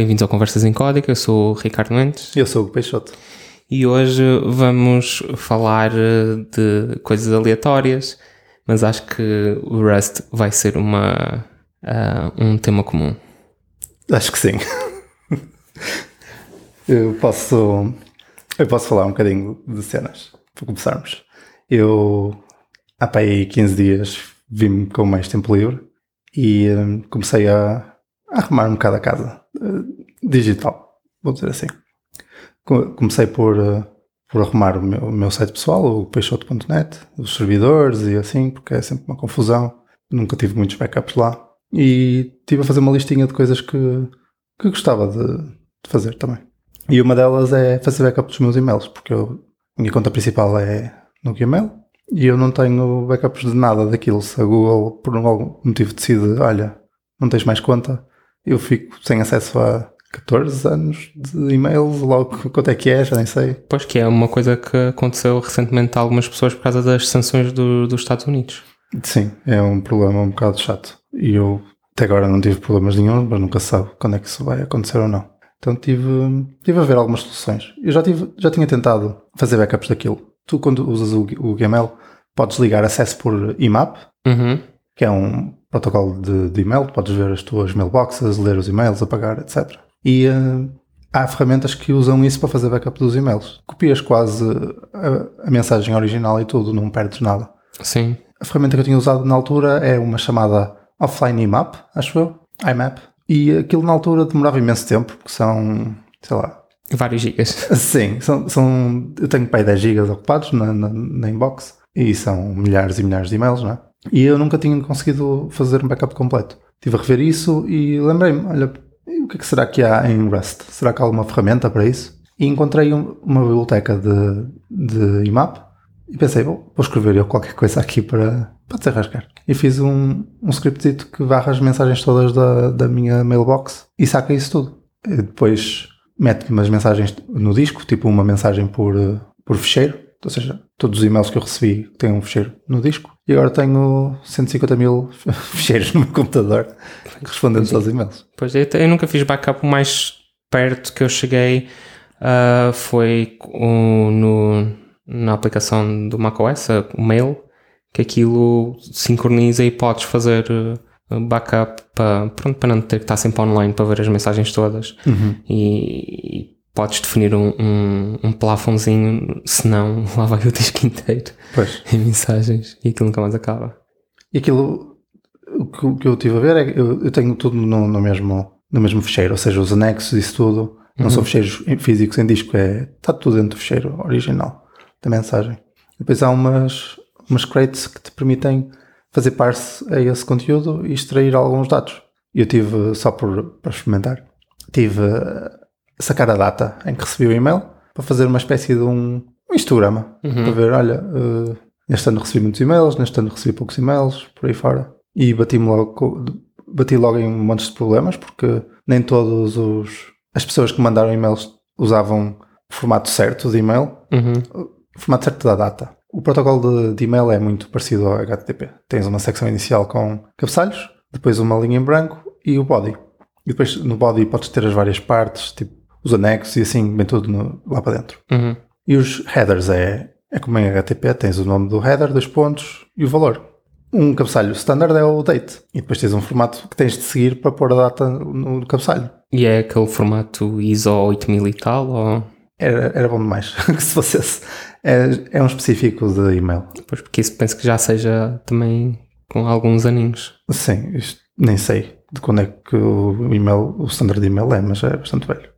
Bem-vindos ao Conversas em Código, eu sou o Ricardo Mendes. Eu sou o Peixoto. E hoje vamos falar eh, de coisas aleatórias, mas acho que o Rust vai ser uma, uh, um tema comum. Acho que sim. eu posso eu posso falar um bocadinho de cenas, para começarmos. Eu, há para aí 15 dias, vi-me com mais tempo livre e um, comecei a, a, arrumar um bocado a casa uh, digital, vou dizer assim. Comecei por, uh, por arrumar o meu, o meu, site pessoal, o peixoto.net, os servidores e assim, porque é sempre uma confusão. Nunca tive muitos backups lá. E estive a fazer uma listinha de coisas que, que gostava de, de fazer também. E uma delas é fazer backup dos meus e-mails, porque eu, a minha conta principal é no Gmail e eu não tenho backups de nada daquilo. Se a Google, por algum motivo, decide, olha, não tens mais conta, eu fico sem acesso a 14 anos de e-mails, logo quanto é que é, já nem sei. Pois que é uma coisa que aconteceu recentemente a algumas pessoas por causa das sanções do, dos Estados Unidos. Sim, é um problema um bocado chato. E eu até agora não tive problemas nenhum, mas nunca sabe quando é que isso vai acontecer ou não. Então tive, tive a ver algumas soluções. Eu já, tive, já tinha tentado fazer backups daquilo. Tu, quando usas o, o Gmail, podes ligar acesso por IMAP, uhum. que é um protocolo de, de email. Podes ver as tuas mailboxes, ler os e-mails, apagar, etc. E uh, há ferramentas que usam isso para fazer backup dos e-mails. Copias quase a, a, mensagem original e tudo, não perdes nada. Sim. A ferramenta que eu tinha usado na altura é uma chamada Offline IMAP, acho eu, IMAP, e aquilo na altura demorava imenso tempo, porque são, sei lá. Vários gigas. Sim, são, são eu tenho para aí 10 gigas ocupados na, na, na, inbox e são milhares e milhares de e-mails, não é? E eu nunca tinha conseguido fazer um backup completo. Estive a rever isso e lembrei-me, olha, o que, é que será que há em Rust? Será que há alguma ferramenta para isso? E encontrei uma biblioteca de, de IMAP e pensei, vou, escrever eu qualquer coisa aqui para, para desarrascar. E fiz um, um scriptito que varra as mensagens todas da, da minha mailbox e saca isso tudo. E depois mete-me as mensagens no disco, tipo uma mensagem por, por fecheiro. Ou seja, todos os e-mails que eu recebi têm um fecheiro no disco. E agora tenho 150 mil fecheiros no meu computador respondendo aos e-mails. Pois eu, eu nunca fiz backup. O mais perto que eu cheguei uh, foi no na aplicação do macOS, o Mail, que aquilo sincroniza e podes fazer uh, backup para, pronto, para não ter que estar sempre online para ver as mensagens todas uhum. e, e, podes definir um, um, um plafonzinho, senão lá vai o disco inteiro pois. em mensagens e aquilo nunca mais acaba. E aquilo, o que, eu tive a ver é que eu, eu tenho tudo no, no, mesmo, no mesmo fecheiro, ou seja, os anexos, isso tudo, não uhum. são fecheiros físicos em disco, é, está tudo dentro do fecheiro original da mensagem. Depois há umas, umas crates que te permitem fazer parse a esse conteúdo e extrair alguns dados. Eu tive, só por, para experimentar, tive sacar a data em que recebi o e-mail para fazer uma espécie de um, um histograma. Uhum. Para ver, olha, uh, neste ano recebi muitos e-mails, neste ano recebi poucos e-mails, por aí fora. E bati-me logo, bati logo em um monte de problemas porque nem todos os as pessoas que mandaram e-mails usavam o formato certo de e-mail. Uhum formato certo da data. O protocolo de, de email é muito parecido ao HTTP. Tens uma secção inicial com cabeçalhos, depois uma linha em branco e o body. E depois no body podes ter as várias partes, tipo os anexos e assim, bem tudo no, lá para dentro. Uhum. E os headers é, é como em HTTP, tens o nome do header, dois pontos e o valor. Um cabeçalho standard é o date. E depois tens um formato que tens de seguir para pôr a data no cabeçalho. E é aquele formato ISO 8000 e tal? Ou... Era, era bom demais que se fosse. É, é um específico de e-mail. Pois, porque isso penso que já seja também com alguns aninhos. Sim, isto, nem sei de quando é que o e-mail, o standard de e-mail é, mas é bastante velho.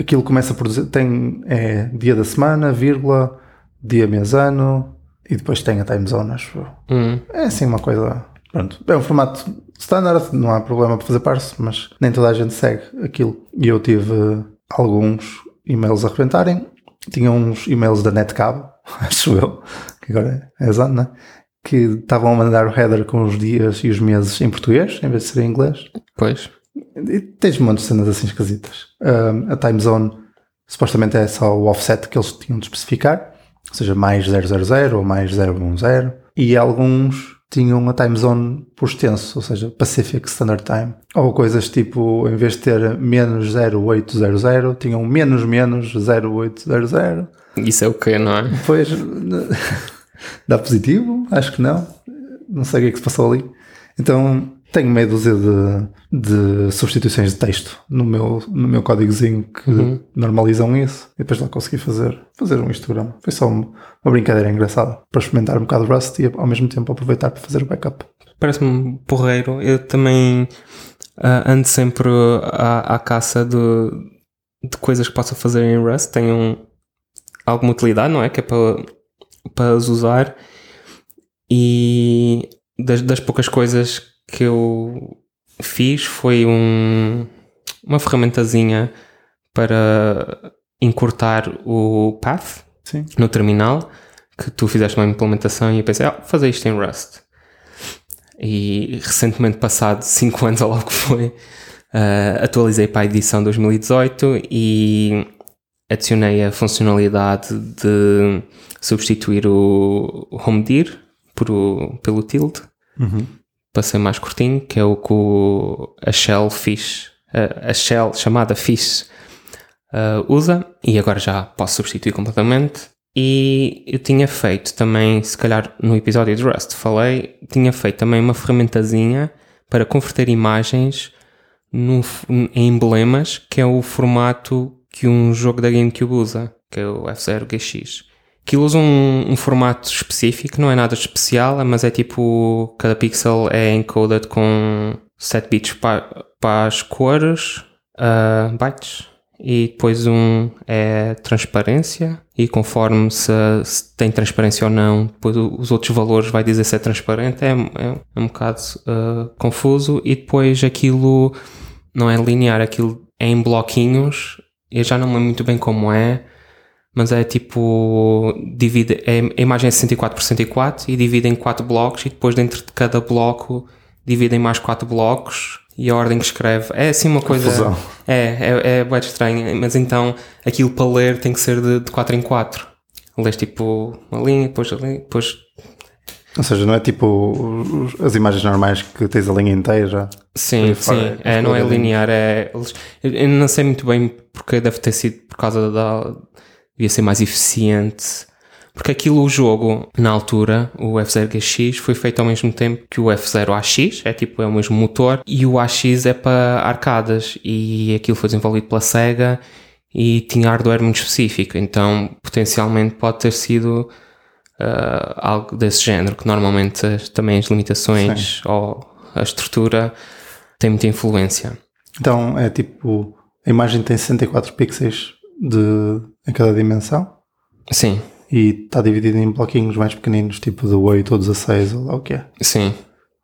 Aquilo começa por dizer, tem é, dia da semana, vírgula, dia, mês, ano, e depois tem a time zone, acho Hum. É assim uma coisa. Pronto, é um formato standard, não há problema para fazer parse, mas nem toda a gente segue aquilo. E eu tive alguns e-mails a rebentarem. Tinha uns e-mails da Netcab, acho eu, que agora é exato, né? Que estavam a mandar o header com os dias e os meses em português, em vez de ser em inglês. Pois. E tens um monte de cenas assim esquisitas. Um, a time zone supostamente é só o offset que eles tinham de especificar, ou seja, mais 000 ou mais 010. E alguns tinham a time zone por extenso, ou seja, Pacific Standard Time. Ou coisas tipo, em vez de ter menos 0800, tinham menos menos 0800. Isso é o que, não é? Pois, dá positivo? Acho que não. Não sei o que é que se passou ali. Então, tenho meia dúzia de, de substituições de texto no meu, no meu códigozinho que Uhum. normalizam isso e depois lá consegui fazer, fazer um histórico. Foi só uma, uma brincadeira engraçada para experimentar um bocado Rust e ao mesmo tempo aproveitar para fazer o backup. Parece-me porreiro. Eu também ah, ando sempre à, à caça de, de coisas que possa fazer em Rust. Tenham alguma utilidade, não é? Que é para, para as usar. E das, das poucas coisas que eu fiz foi um, uma ferramentazinha para encurtar o path Sim. no terminal que tu fizeste uma implementação e eu pensei, ah, vou fazer isto em Rust. E recentemente, passado 5 anos ou logo que foi, ah, atualizei para a edição 2018 e adicionei a funcionalidade de substituir o HomeDir por o, pelo tilde Uhum. Para ser mais curtinho, que é o que a Shell Fish, a, Shell chamada Fish uh, usa, e agora já posso substituir completamente. E eu tinha feito também, se calhar no episódio de Rust falei, tinha feito também uma ferramentazinha para converter imagens em emblemas, que é o formato que um jogo da GameCube usa, que é o F0GX. Aquilo usa um, um formato específico, não é nada especial, mas é tipo, cada pixel é encoded com 7 bits pa- para as cores, ah, bytes, e depois um é transparência, e conforme se, se tem transparência ou não, depois os outros valores vai dizer se é transparente, é, é, um bocado ah, confuso, e depois aquilo não é linear, aquilo é em bloquinhos, eu já não lembro muito bem como é, mas é tipo divide é, a imagem é 64 por 64 e divide em quatro blocos e depois dentro de cada bloco divide em mais quatro blocos e a ordem que escreve é assim uma coisa Confusão. é, é, é bem estranho mas então aquilo para ler tem que ser de, de 4 em 4 lês tipo uma linha, depois a linha, depois Ou seja, não é tipo as imagens normais que tens a linha inteira. Sim, sim. é É, não é escondidinho. linear. É, eu não sei muito bem porque deve ter sido por causa da. Devia ser mais eficiente. Porque aquilo, o jogo, na altura, o F0GX, foi feito ao mesmo tempo que o F0AX, é tipo, é o mesmo motor, e o AX é para arcadas, e aquilo foi desenvolvido pela SEGA e tinha hardware muito específico, então potencialmente pode ter sido ah, algo desse género, que normalmente as- também as limitações ou a estrutura tem muita influência. Então é tipo, a imagem tem 64 pixels de, em cada dimensão Sim, e está dividida em bloquinhos mais pequeninos, tipo de 8 ou 16 ou lá o que é. sim.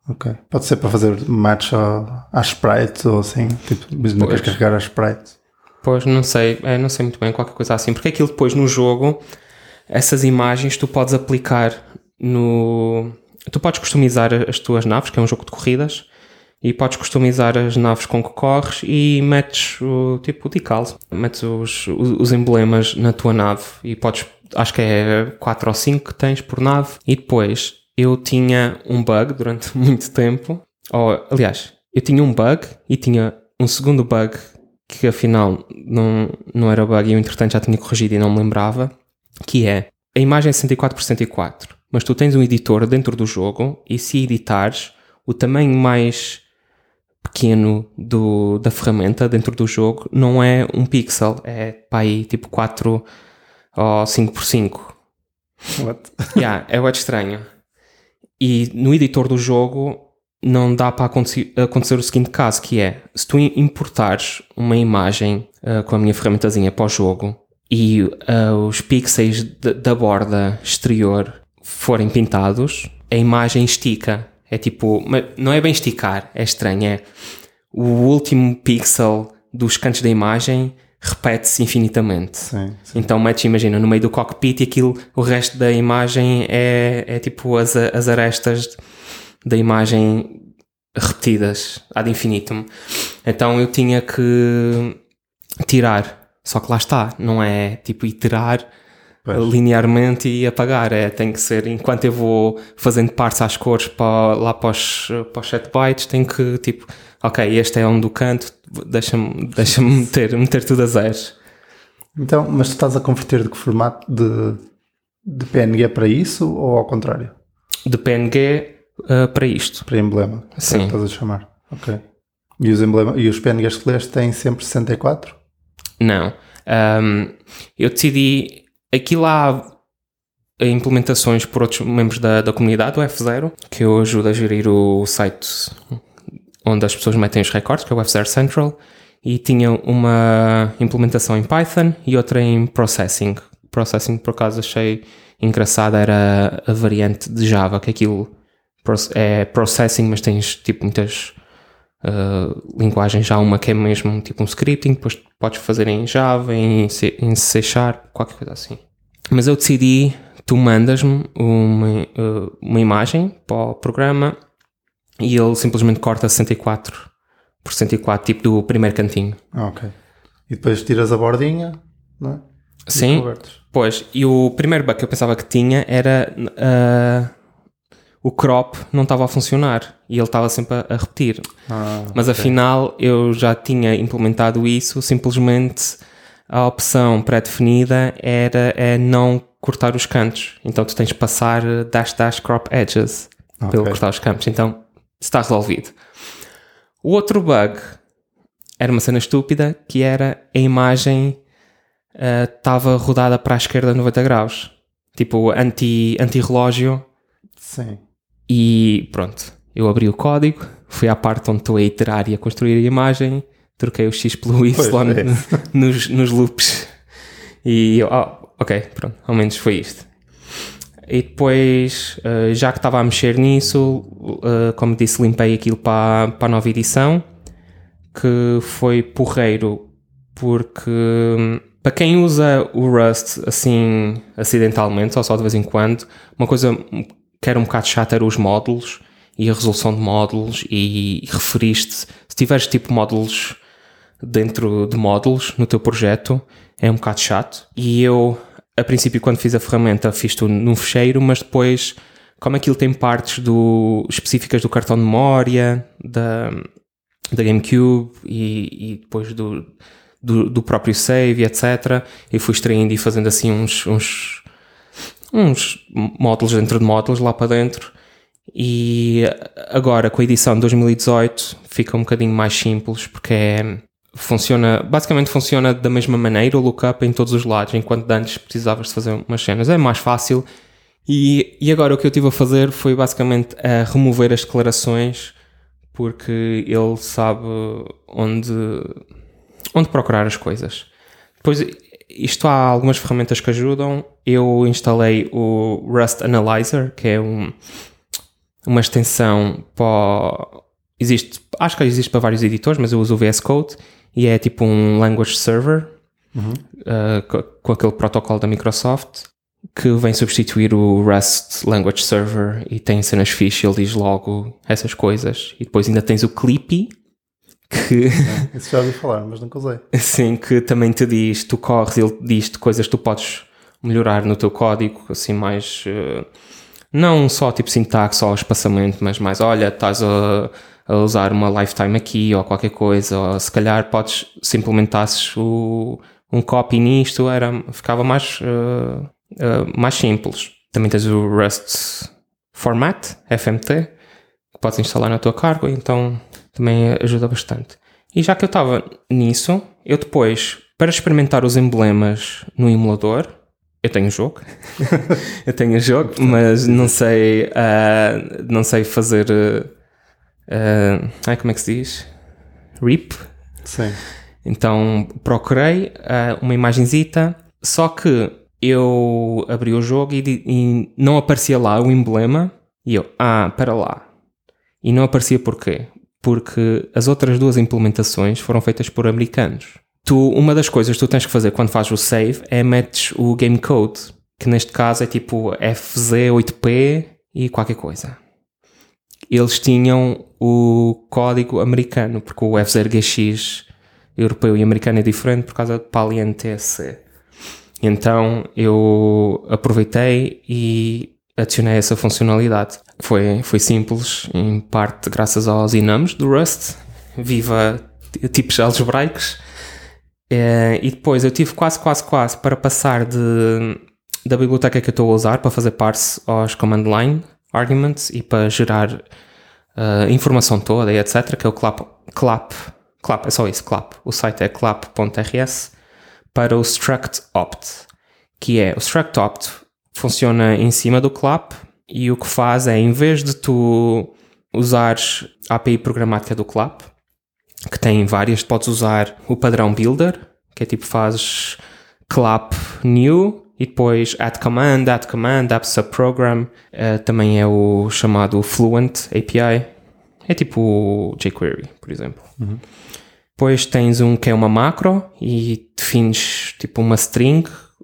Ok. Pode ser para fazer match à, à sprite ou assim, tipo, mas não queres carregar a sprite. Pois não sei, é, não sei muito bem, qualquer coisa assim, porque aquilo depois no jogo, essas imagens tu podes aplicar no. Tu podes customizar as tuas naves, que é um jogo de corridas, e podes customizar as naves com que corres e metes o tipo o decal, metes os, os, os emblemas na tua nave e podes, acho que é 4 ou 5 que tens por nave, e depois eu tinha um bug durante muito tempo, ou aliás, eu tinha um bug e tinha um segundo bug que afinal não, não era bug e eu entretanto já tinha corrigido e não me lembrava, que é a imagem é 64 por 64, mas tu tens um editor dentro do jogo e se editares o tamanho mais pequeno do, da ferramenta dentro do jogo não é um pixel, é para aí tipo 4 ou 5 por 5. What? Yeah, é muito estranho. E no editor do jogo não dá para acontecer, acontecer o seguinte caso, que é, se tu importares uma imagem ah, com a minha ferramentazinha para o jogo e ah, os pixels da- da borda exterior forem pintados, a imagem estica. É tipo, mas não é bem esticar, é estranho, é o último pixel dos cantos da imagem repete-se infinitamente. Sim, sim. Então metes, imagina, no meio do cockpit e aquilo, o resto da imagem é, é tipo as, as arestas da imagem repetidas ad infinitum. Então eu tinha que tirar. Só que lá está, não é tipo iterar Pois. linearmente e apagar. É, tem que ser, enquanto eu vou fazendo partes às cores para, lá para os, para os 7 bytes, tem que tipo, ok, este é um do canto, deixa-me deixa meter, meter tudo a zeros. Então, mas tu estás a converter de que formato de, de PNG para isso ou ao contrário? De PNG uh, para isto. Para emblema? é Sim. que estás a chamar. Ok. E os, emblema, e os PNGs que leste têm sempre 64? Não. Ahm, eu decidi. Aqui lá há implementações por outros membros da, da comunidade do F0, que eu ajudo a gerir o site onde as pessoas metem os recordes, que é o F0 Central, e tinha uma implementação em Python e outra em Processing. Processing, por acaso, achei engraçada, era a variante de Java, que aquilo é Processing, mas tens tipo muitas uh, linguagens já uma que é mesmo tipo um scripting, depois podes fazer em Java, em C, em C Sharp, qualquer coisa assim. Mas eu decidi, tu mandas-me uma, uh, uma imagem para o programa e ele simplesmente corta 64 por 104, tipo do primeiro cantinho. Ah, ok. E depois tiras a bordinha, não é? Sim, pois. E o primeiro bug que eu pensava que tinha era uh, o crop não estava a funcionar e ele estava sempre a, a repetir. Ah, Mas afinal eu já tinha implementado isso, simplesmente a opção pré-definida era é não cortar os cantos. Então tu tens de passar dash dash crop edges para ele Ok. cortar os cantos. Então está resolvido. O outro bug era uma cena estúpida que era a imagem eh, estava rodada para a esquerda 90 graus. Tipo anti- anti-relógio Sim. E pronto, eu abri o código, fui à parte onde estou a iterar e a construir a imagem, troquei o X pelo Y é nos, nos loops e eu, ah, ok, pronto, ao menos foi isto. E depois, eh, já que estava a mexer nisso, eh, como disse, limpei aquilo para, para a nova edição, que foi porreiro, porque hum, para quem usa o Rust assim acidentalmente, ou só de vez em quando, uma coisa que era um bocado chata era os módulos e a resolução de módulos e referiste, se tiveres tipo módulos dentro de módulos no teu projeto, é um bocado chato. E eu, a princípio, quando fiz a ferramenta, fiz tudo num fecheiro, mas depois, como aquilo tem partes do, específicas do cartão de memória, da, da GameCube e, e depois do, do, do próprio save, etc. Eu fui extraindo e fazendo assim uns, uns, uns módulos dentro de módulos lá para dentro. E agora com a edição de 2018 fica um bocadinho mais simples porque é, funciona, basicamente funciona da mesma maneira o lookup em todos os lados, enquanto antes precisavas de fazer umas cenas. É mais fácil. E, e agora o que eu estive a fazer foi basicamente a remover as declarações porque ele sabe onde, onde procurar as coisas. Depois, isto há algumas ferramentas que ajudam. Eu instalei o Rust Analyzer, que é um, uma extensão para. Existe, acho que existe para vários editores, mas eu uso o VS Code e é tipo um language server uh, co- com aquele protocolo da Microsoft que vem substituir o Rust Language Server e tem cenas fixe, ele diz logo essas coisas. E depois ainda tens o Clippy, que, Isso já ouvi falar, mas nunca usei. assim, que também te diz, tu corres, ele diz-te coisas que tu podes melhorar no teu código, assim, mais. eh, não só tipo sintaxe ou espaçamento, mas mais, olha, estás a, a usar uma lifetime aqui ou qualquer coisa, ou se calhar podes, se implementasses o, um copy nisto, era, ficava mais, eh, eh, mais simples. Também tens o Rust Format, FMT, que podes instalar na tua carga, então também ajuda bastante. E já que eu estava nisso, eu depois, para experimentar os emblemas no emulador, eu tenho o jogo, eu tenho o jogo, mas não sei, ah, não sei fazer, ah, ai, como é que se diz? RIP. Sim. Então procurei ah, uma imagenzita, só que eu abri o jogo e, e não aparecia lá o emblema. E eu, ah, para lá. E não aparecia porquê? Porque as outras duas implementações foram feitas por americanos. Tu, uma das coisas que tu tens que fazer quando fazes o save é metes o game code, que neste caso é tipo FZ8P e qualquer coisa. Eles tinham o código americano, porque o F0GX europeu e americano é diferente por causa de PALI NTSC. Então eu aproveitei e adicionei essa funcionalidade. Foi, foi simples, em parte graças aos enums do Rust, viva tipos algebraicos. É, e depois eu tive quase, quase, quase para passar de, da biblioteca que eu estou a usar para fazer parse aos command line arguments e para gerar uh, informação toda e etc. Que é o clap, clap, clap, é só isso, clap. O site é clap.rs para o struct opt, que é o struct opt funciona em cima do clap e o que faz é em vez de tu usares a API programática do clap, que tem várias, podes usar o padrão builder, que é tipo fazes clap new e depois add command, add command, app subprogram, uh, também é o chamado Fluent API, é tipo o jQuery, por exemplo. Uhum. Depois tens um que é uma macro e defines tipo uma string,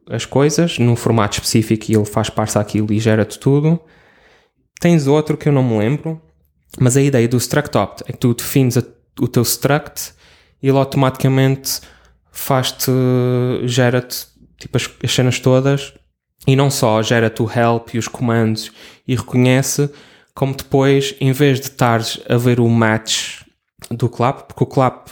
as coisas, num formato específico e ele faz parte daquilo e gera-te tudo. Tens outro que eu não me lembro, mas a ideia do struct opt é que tu defines a o teu struct e ele automaticamente faz-te, gera-te tipo as, as, cenas todas e não só gera-te o help e os comandos e reconhece, como depois, em vez de estares a ver o match do clap, porque o clap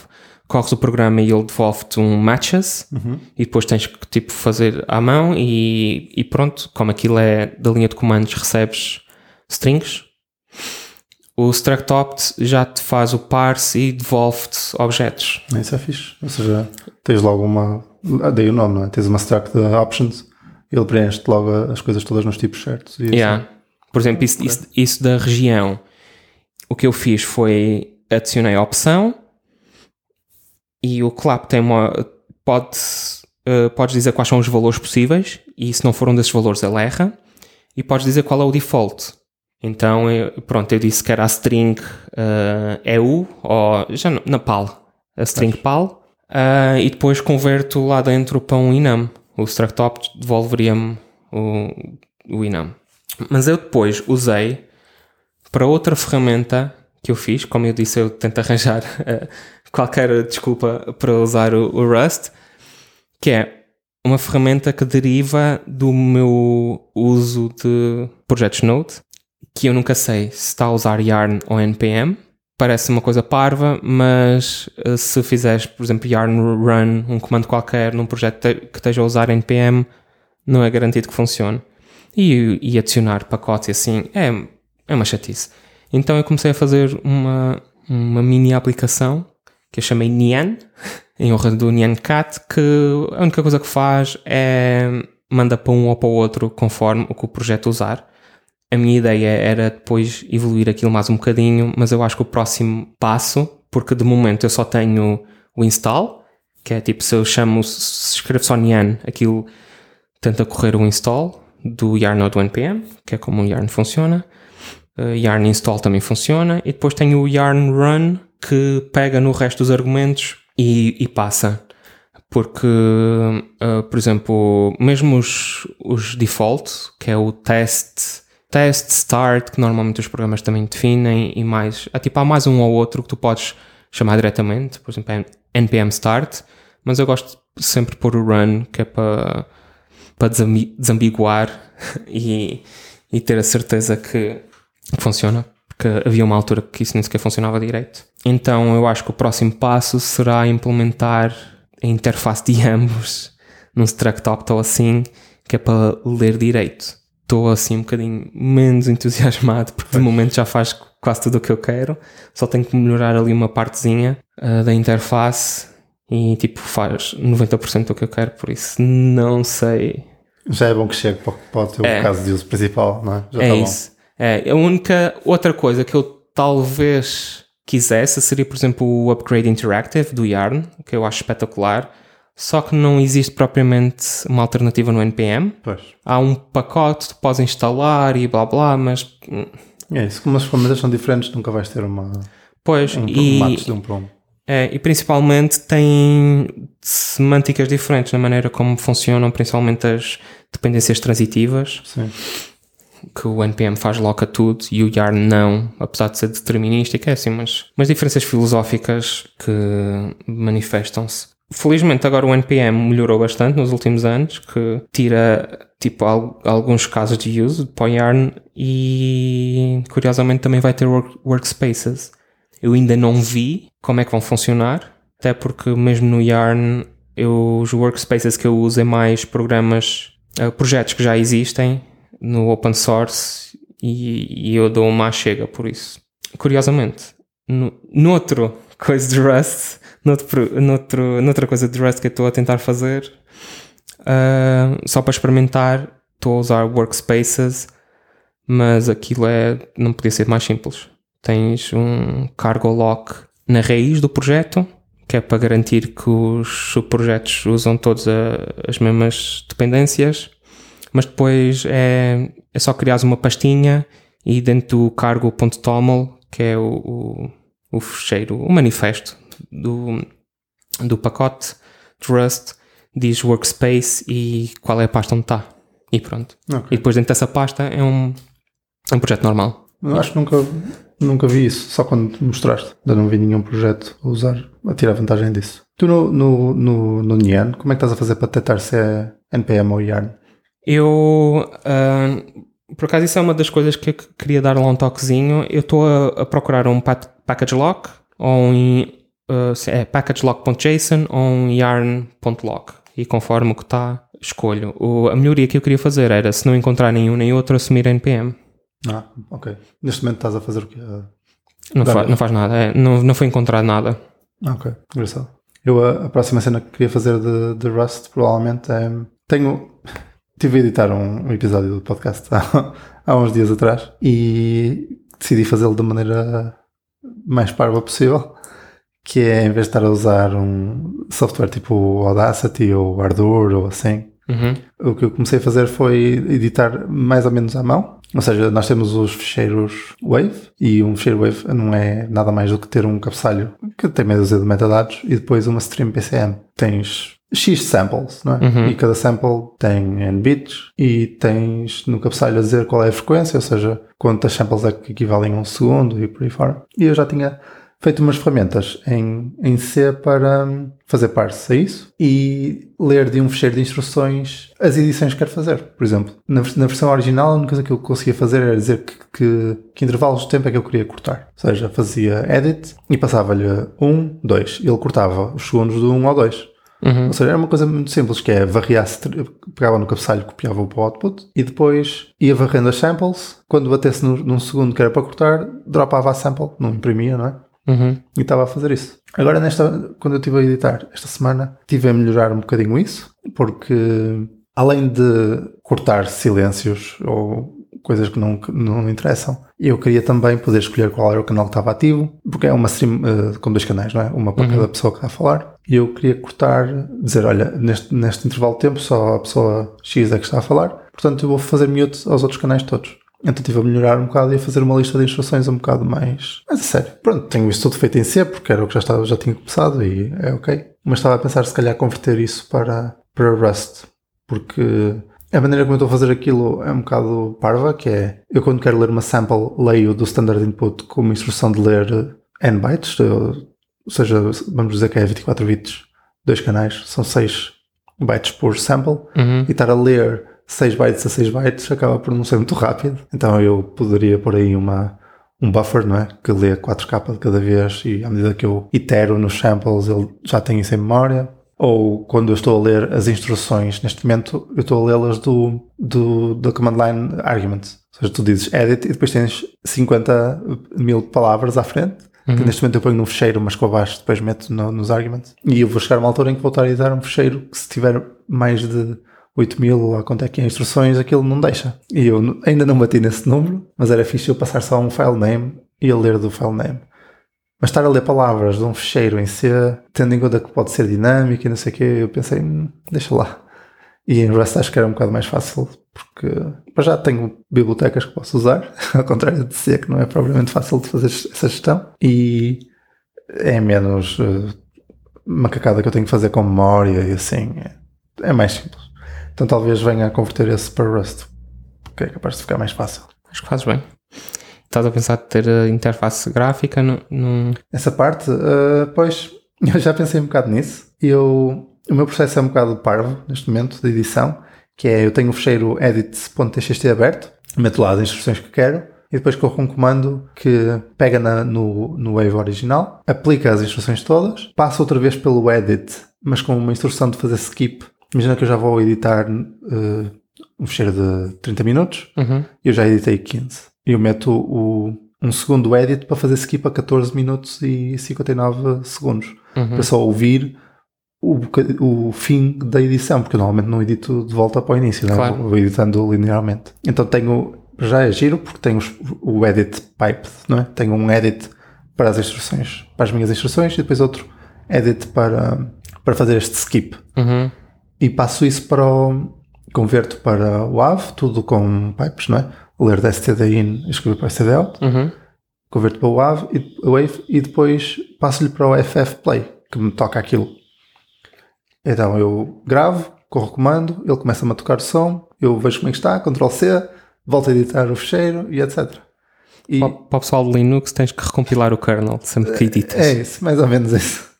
corres o programa e ele devolve-te um matches uhum. e depois tens que tipo fazer à mão e, e pronto, como aquilo é da linha de comandos recebes strings o StructOpt já te faz o parse e devolve-te objetos. Isso é fixe. Ou seja, tens logo uma. Ah, dei o nome, não é? Tens uma struct options e ele preenche-te logo as coisas todas nos tipos certos. E yeah. Assim. Por exemplo, isso, isso, isso, da região. O que eu fiz foi adicionei a opção e o clap tem uma. Pode, uh, podes dizer quais são os valores possíveis e se não for um desses valores ele erra. E podes dizer qual é o default. Então, eu, pronto, eu disse que era a string uh, EU, ou já na PAL, a string PAL, uh, e depois converto lá dentro para um enum. O structop devolveria-me o, o enum. Mas eu depois usei para outra ferramenta que eu fiz, como eu disse, eu tento arranjar uh, qualquer desculpa para usar o, o Rust, que é uma ferramenta que deriva do meu uso de projetos Node que eu nunca sei se está a usar Yarn ou NPM. Parece uma coisa parva, mas eh, se fizeres, por exemplo, Yarn Run, um comando qualquer num projeto que esteja a usar NPM, não é garantido que funcione. E, e adicionar pacotes assim é, é uma chatice. Então eu comecei a fazer uma, uma mini aplicação que eu chamei Nian, em honra do Nian Cat, que a única coisa que faz é manda para um ou para o outro conforme o que o projeto usar a minha ideia era depois evoluir aquilo mais um bocadinho, mas eu acho que o próximo passo, porque de momento eu só tenho o install, que é tipo se eu chamo, se escrevo só Nyan, aquilo tenta correr o install do yarn ou do npm, que é como o yarn funciona. Uh, yarn install também funciona, e depois tenho o yarn run que pega no resto dos argumentos e, e passa. Porque, uh, por exemplo, mesmo os, os default, que é o test test, start, que normalmente os programas também definem, e mais. Há, tipo, há mais um ou outro que tu podes chamar diretamente, por exemplo, npm start, mas eu gosto sempre de pôr o run, que é para, para desambiguar e, e ter a certeza que funciona, porque havia uma altura que isso nem sequer funcionava direito. Então eu acho que o próximo passo será implementar a interface de ambos num struct ou assim, que é para ler direito estou assim um bocadinho menos entusiasmado porque de momento já faz quase tudo o que eu quero. Só tenho que melhorar ali uma partezinha uh, da interface e tipo faz 90% do que eu quero, por isso não sei. Já é bom que chegue para, para o teu é. caso de uso principal, não é? Já é está isso. Bom. É, a única outra coisa que eu talvez quisesse seria, por exemplo, o Upgrade Interactive do Yarn, que eu acho espetacular só que não existe propriamente uma alternativa no NPM. Pois. Há um pacote que podes instalar e blá blá, mas. Hum, é isso, como as ferramentas são diferentes, nunca vais ter uma. Pois, um, e, de um para um. É, e principalmente tem semânticas diferentes na maneira como funcionam, principalmente as dependências transitivas. Sim. Que o NPM faz logo a tudo e o Yarn não, apesar de ser determinístico, é assim, mas, mas diferenças filosóficas que manifestam-se felizmente agora o NPM melhorou bastante nos últimos anos, que tira tipo alguns casos de uso para o Yarn e curiosamente também vai ter work, workspaces. Eu ainda não vi como é que vão funcionar, até porque mesmo no Yarn eu, os workspaces que eu uso é mais programas, uh, projetos que já existem no open source e, e eu dou uma chega por isso. Curiosamente, no, noutro coisa de Rust, noutro, noutro, noutra coisa de Rust que eu estou a tentar fazer, uh, só para experimentar, estou a usar workspaces, mas aquilo é, não podia ser mais simples. Tens um cargo lock na raiz do projeto, que é para garantir que os subprojetos usam todas as mesmas dependências, mas depois é, é só criar uma pastinha e dentro do cargo.toml, que é o, o, o fecheiro, o manifesto do, do pacote de Rust, diz workspace e qual é a pasta onde está. E pronto. Okay. E depois dentro dessa pasta é um, é um projeto normal. Eu acho que nunca, nunca vi isso, só quando mostraste. Ainda não vi nenhum projeto a usar, a tirar vantagem disso. Tu no, no, no, no Nian, como é que estás a fazer para detectar se é NPM ou Yarn? Eu, uh, por acaso, isso é uma das coisas que eu queria dar lá um toquezinho. Eu estou a, a, procurar um package lock, ou um uh, é packagelock.json ou um yarn.lock. E conforme o que está, escolho. O, a melhoria que eu queria fazer era, se não encontrar nenhum nem outro, assumir NPM. Ah, ok. Neste momento estás a fazer o quê? Não, fa não faz nada, é, não, não foi encontrar nada. Ok, engraçado. Eu, a, a, próxima cena que queria fazer de, de Rust, provavelmente é. Tenho. Tive a editar um, um episódio do podcast há, há uns dias atrás e decidi fazê-lo da maneira mais parva possível. Que é, em vez de estar a usar um software tipo Audacity ou Ardour ou assim, uhum. o que eu comecei a fazer foi editar mais ou menos à mão ou seja, nós temos os ficheiros Wave e um ficheiro Wave não é nada mais do que ter um cabeçalho que tem meia dúzia de metadados e depois uma stream PCM. Tens X samples, não é? Uhum. E cada sample tem N bits e tens no cabeçalho a dizer qual é a frequência, ou seja, quantas samples é que equivalem a um segundo e por aí fora. E eu já tinha feito umas ferramentas em, em C para fazer parse a isso e ler de um fecheiro de instruções as edições que quero fazer. Por exemplo, na, na versão original, a única coisa que eu conseguia fazer era dizer que, que, que, intervalos de tempo é que eu queria cortar. Ou seja, fazia edit e passava-lhe um, dois. Ele cortava os segundos do um ao dois. Uhum. Ou seja, era uma coisa muito simples, que é varrear, pegava no cabeçalho, copiava para o output e depois ia varrendo as samples. Quando batesse no, num segundo que era para cortar, dropava a sample, não imprimia, não é? Uhum. E estava a fazer isso. Agora, nesta, quando eu estive a editar esta semana, tive a melhorar um bocadinho isso, porque além de cortar silêncios ou coisas que não, que não me interessam, eu queria também poder escolher qual era o canal que estava ativo, porque é uma stream uh, com dois canais, não é? Uma para uhum. cada pessoa que está a falar. E eu queria cortar, dizer, olha, neste, neste intervalo de tempo só a pessoa X é que está a falar, portanto eu vou fazer mute aos outros canais todos. Então estive a melhorar um bocado e a fazer uma lista de instruções um bocado mais. Mas a sério. Pronto, tenho isso tudo feito em C, porque era o que já, estava, já tinha começado e é ok. Mas estava a pensar se calhar converter isso para, para Rust. Porque a maneira como eu estou a fazer aquilo é um bocado parva, que é eu quando quero ler uma sample leio do standard input com uma instrução de ler n bytes, ou seja, vamos dizer que é 24 bits, dois canais, são 6 bytes por sample, uhum. e estar a ler 6 bytes a 6 bytes acaba por não ser muito rápido. Então eu poderia pôr aí uma, um buffer, não é? Que lê 4K de cada vez e à medida que eu itero nos samples ele já tem isso em memória. Ou quando eu estou a ler as instruções, neste momento eu estou a lê-las do, do, do command line argument. Ou seja, tu dizes edit e depois tens 50 mil palavras à frente. Uhum. Que neste momento eu ponho num fecheiro, mas com abaixo depois meto no, nos arguments. E eu vou chegar a uma altura em que vou estar a editar um fecheiro que se tiver mais de 8000 lá quanto é que é instruções, aquilo não deixa. E eu ainda não bati nesse número, mas era fixe eu passar só um file name e a ler do file name. Mas estar a ler palavras de um fecheiro em C, tendo em conta que pode ser dinâmico e não sei o que, eu pensei, hum, deixa lá. E em Rust acho que era um bocado mais fácil, porque já tenho bibliotecas que posso usar, ao contrário de C, que não é propriamente fácil de fazer essa gestão. E é menos uh, macacada que eu tenho que fazer com memória e assim. É, é mais simples. Então talvez venha a converter esse para Rust, que é capaz de ficar mais fácil. Acho que fazes bem. Estás a pensar de ter a interface gráfica? No... Essa parte, uh, pois, eu já pensei um bocado nisso eu, o meu processo é um bocado parvo neste momento de edição, que é eu tenho o fecheiro edit.txt aberto, meto lá as instruções que quero e depois corro um comando que pega na, no, no Wave original, aplica as instruções todas, passa outra vez pelo edit, mas com uma instrução de fazer skip. Imagina que eu já vou editar uh, um fecheiro de 30 minutos, Uhum. eu já editei 15. Eu meto o, um segundo edit para fazer skip a 14 minutos e 59 segundos. Uhum. Para só ouvir o, o fim da edição, porque eu normalmente não edito de volta para o início, né? Claro. vou, vou editando linearmente. Então tenho, já é giro, porque tenho o edit pipe, não é? Tenho um edit para as instruções, para as minhas instruções, e depois outro edit para, para fazer este skip. Uhum. E passo isso para o. Converto para o AV, tudo com pipes, não é? Ler da std in e escrever para std out Uhum. converto para o Wave e, Wave e depois passo-lhe para o FF Play, que me toca aquilo. Então eu gravo, corro o comando, ele começa-me a tocar o som, eu vejo como é que está, Ctrl C, volto a editar o fecheiro e etc. E Para, para o pessoal do Linux tens que recompilar o kernel sempre que editas. é isso, mais ou menos isso.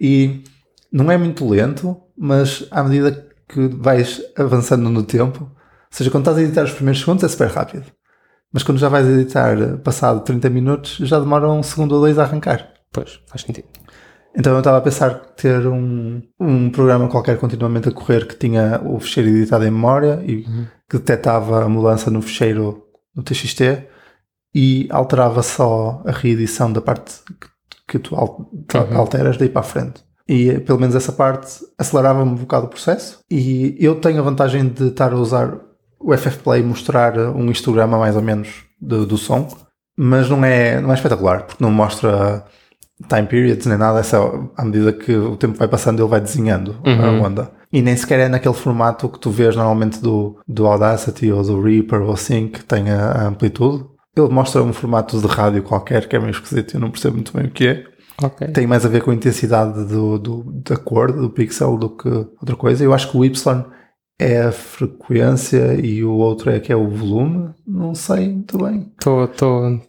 E não é muito lento, mas à medida que vais avançando no tempo, seja, quando estás a editar os primeiros segundos é super rápido. Mas quando já vais editar eh, passado 30 minutos, já demora um segundo ou dois a arrancar. Pois, faz sentido. Então eu estava a pensar ter um, um programa qualquer continuamente a correr que tinha o fecheiro editado em memória e que detectava a mudança no fecheiro no TXT e alterava só a reedição da parte que, tu Uhum. alteras daí para a frente. E eh, pelo menos essa parte acelerava-me um bocado o processo. E eu tenho a vantagem de estar a usar o FF Play mostrar um histograma mais ou menos do, do som, mas não é, não é espetacular, porque não mostra time periods nem nada, é só à medida que o tempo vai passando ele vai desenhando Uhum. a onda. E nem sequer é naquele formato que tu vês normalmente do, do Audacity ou do Reaper ou assim, que tem a, a amplitude. Ele mostra um formato de rádio qualquer que é meio esquisito, eu não percebo muito bem o que é. Ok. Tem mais a ver com a intensidade do, do, da cor, do pixel, do que outra coisa. Eu acho que o Y é a frequência e o outro é que é o volume. Não sei muito bem. Estou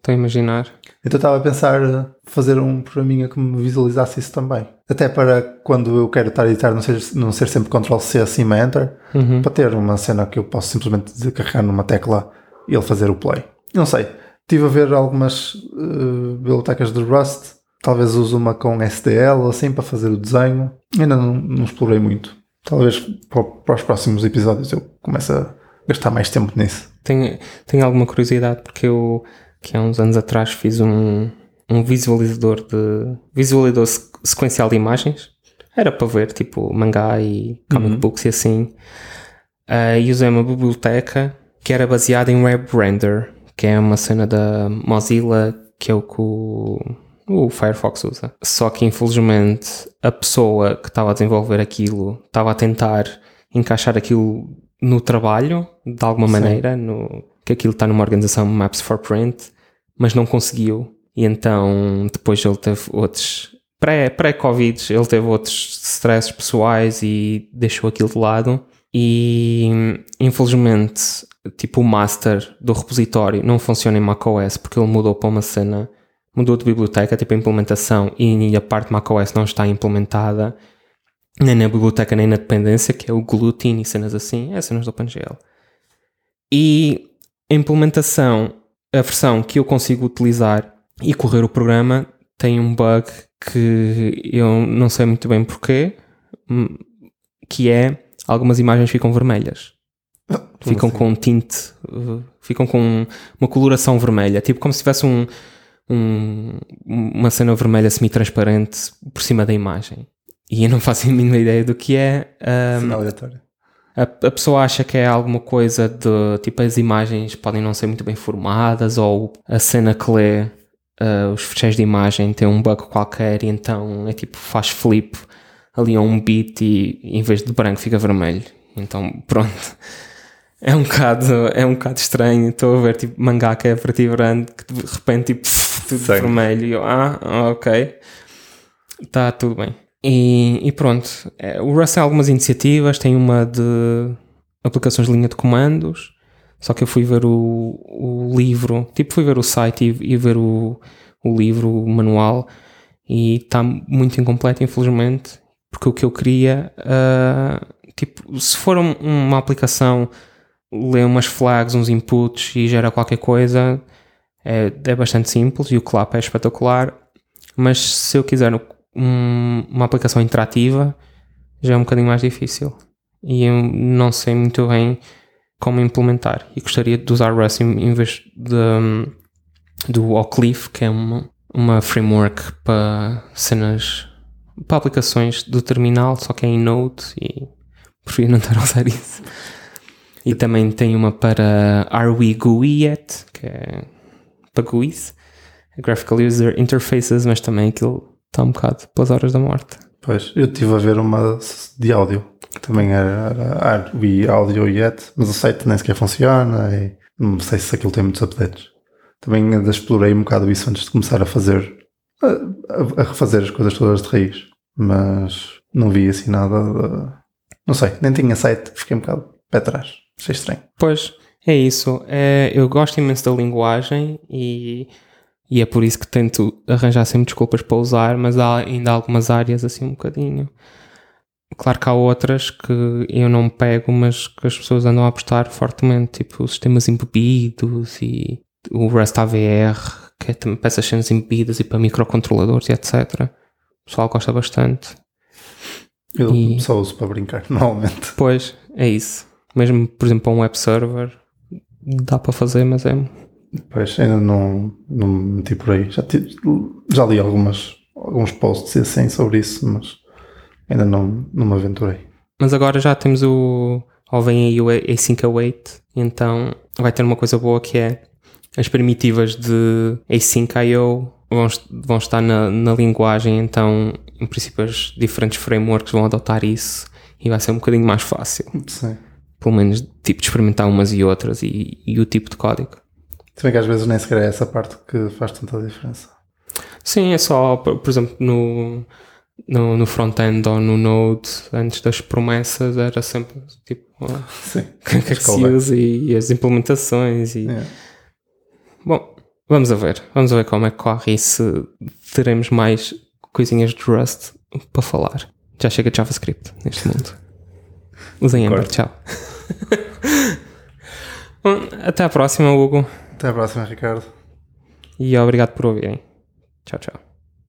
a imaginar. Então estava a pensar fazer um programinha que me visualizasse isso também. Até para quando eu quero estar a editar não ser, não ser sempre Ctrl C acima Enter, Uhum. para ter uma cena que eu posso simplesmente carregar numa tecla e ele fazer o play. Não sei. Estive a ver algumas eh, bibliotecas de Rust. Talvez use uma com SDL ou assim para fazer o desenho. Ainda não, não explorei muito. Talvez para, os próximos episódios eu comece a gastar mais tempo nisso. Tenho, tenho alguma curiosidade porque eu, que há uns anos atrás, fiz um, um visualizador de. visualizador sequ- sequencial de imagens. Era para ver, tipo, mangá e comic Uhum. books e assim. Ah, e usei uma biblioteca que era baseada em WebRender, que é uma cena da Mozilla, que é o que o, Firefox usa. Só que, infelizmente, a pessoa que estava a desenvolver aquilo estava a tentar encaixar aquilo no trabalho, de alguma Sim. maneira, no, que aquilo está numa organização Maps for Print, mas não conseguiu. E então, depois ele teve outros. pré- Pré-Covid, ele teve outros stresses pessoais e deixou aquilo de lado. E infelizmente, tipo, o master do repositório não funciona em macOS porque ele mudou para uma cena, mudou de biblioteca, tipo a implementação, e a parte macOS não está implementada nem na biblioteca nem na dependência, que é o gluten e cenas assim, é cenas do OpenGL. E a implementação, a versão que eu consigo utilizar e correr o programa tem um bug que eu não sei muito bem porquê, hum, que é algumas imagens ficam vermelhas. Ficam assim? com um tinte, uh, ficam com uma coloração vermelha, tipo como se tivesse um, um- uma cena vermelha semi-transparente por cima da imagem. E eu não faço a mínima ideia do que é. um, Cena aleatória. a, a pessoa acha que é alguma coisa de tipo as imagens podem não ser muito bem formadas ou a cena que lê uh, os fecheiros de imagem tem um bug qualquer e então é tipo faz flip ali a um bit e em vez de branco fica vermelho. Então pronto. É um bocado, é um bocado estranho. Estou a ver tipo mangá que é preto e branco que de repente tipo tudo Sangue. vermelho e eu, ah, ok. Está tudo bem. E, e pronto, É, o Rust tem algumas iniciativas, tem uma de aplicações de linha de comandos, só que eu fui ver o, o livro, tipo fui ver o site e, e ver o, o livro, o manual, e está muito incompleto, infelizmente, porque o que eu queria, uh, tipo, se for um, uma aplicação, lê umas flags, uns inputs e gera qualquer coisa, é, é bastante simples e o Clap é espetacular. Mas se eu quiser um, uma aplicação interativa, já é um bocadinho mais difícil. E eu não sei muito bem como implementar. E gostaria de usar Rust em, vez de, do Oakleaf, que é uma, uma framework para cenas, para aplicações do terminal, só que é em Node e prefiro não estar a usar isso. E também tem uma para Are We GUI Yet, que é para GUIs, Graphical User Interfaces, mas também aquilo está um bocado pelas horas da morte. Pois, eu estive a ver uma de áudio, que também era, We Audio Yet, mas o site nem sequer funciona e não sei se aquilo tem muitos updates. Também explorei um bocado isso antes de começar a fazer, a, a refazer as coisas todas de raiz, mas não vi assim nada de, não sei, nem tinha site, fiquei um bocado pé atrás. Achei estranho. Pois, é isso. É, eu gosto imenso da linguagem e, e é por isso que tento arranjar sempre desculpas para usar, mas há ainda algumas áreas assim um bocadinho. Claro que há outras que eu não pego, mas que as pessoas andam a apostar fortemente, tipo os sistemas embebidos e o Rust AVR, que é também essas cenas embebidas e para microcontroladores e etc. O pessoal gosta bastante. Eu e... só uso para brincar, normalmente. Pois, é isso. Mesmo, por exemplo, para um web server, dá para fazer, mas é. Pois, ainda não, não me meti por aí. Já, já li algumas, alguns posts assim sobre isso, mas ainda não, não me aventurei. Mas agora já temos o. Ou vem aí o Async Await, então vai ter uma coisa boa que é as primitivas de Async I.O. Vão, vão estar na, na linguagem, então em princípio as diferentes frameworks vão adotar isso e vai ser um bocadinho mais fácil. Sim. Pelo menos tipo de experimentar umas e outras e, e o tipo de código. Se bem que às vezes nem sequer é essa parte que faz tanta diferença. Sim, é só, por, exemplo, no, no, no front-end ou no Node, antes das promessas, era sempre tipo Sim, que, é que se usa e, e, as implementações. E... É. Bom, vamos a ver. Vamos a ver como é que corre e se teremos mais coisinhas de Rust para falar. Já chega de JavaScript neste mundo. Usem Ember, tchau. Bom, até à próxima, Hugo. Até à próxima, Ricardo. E obrigado por ouvirem. Tchau, tchau.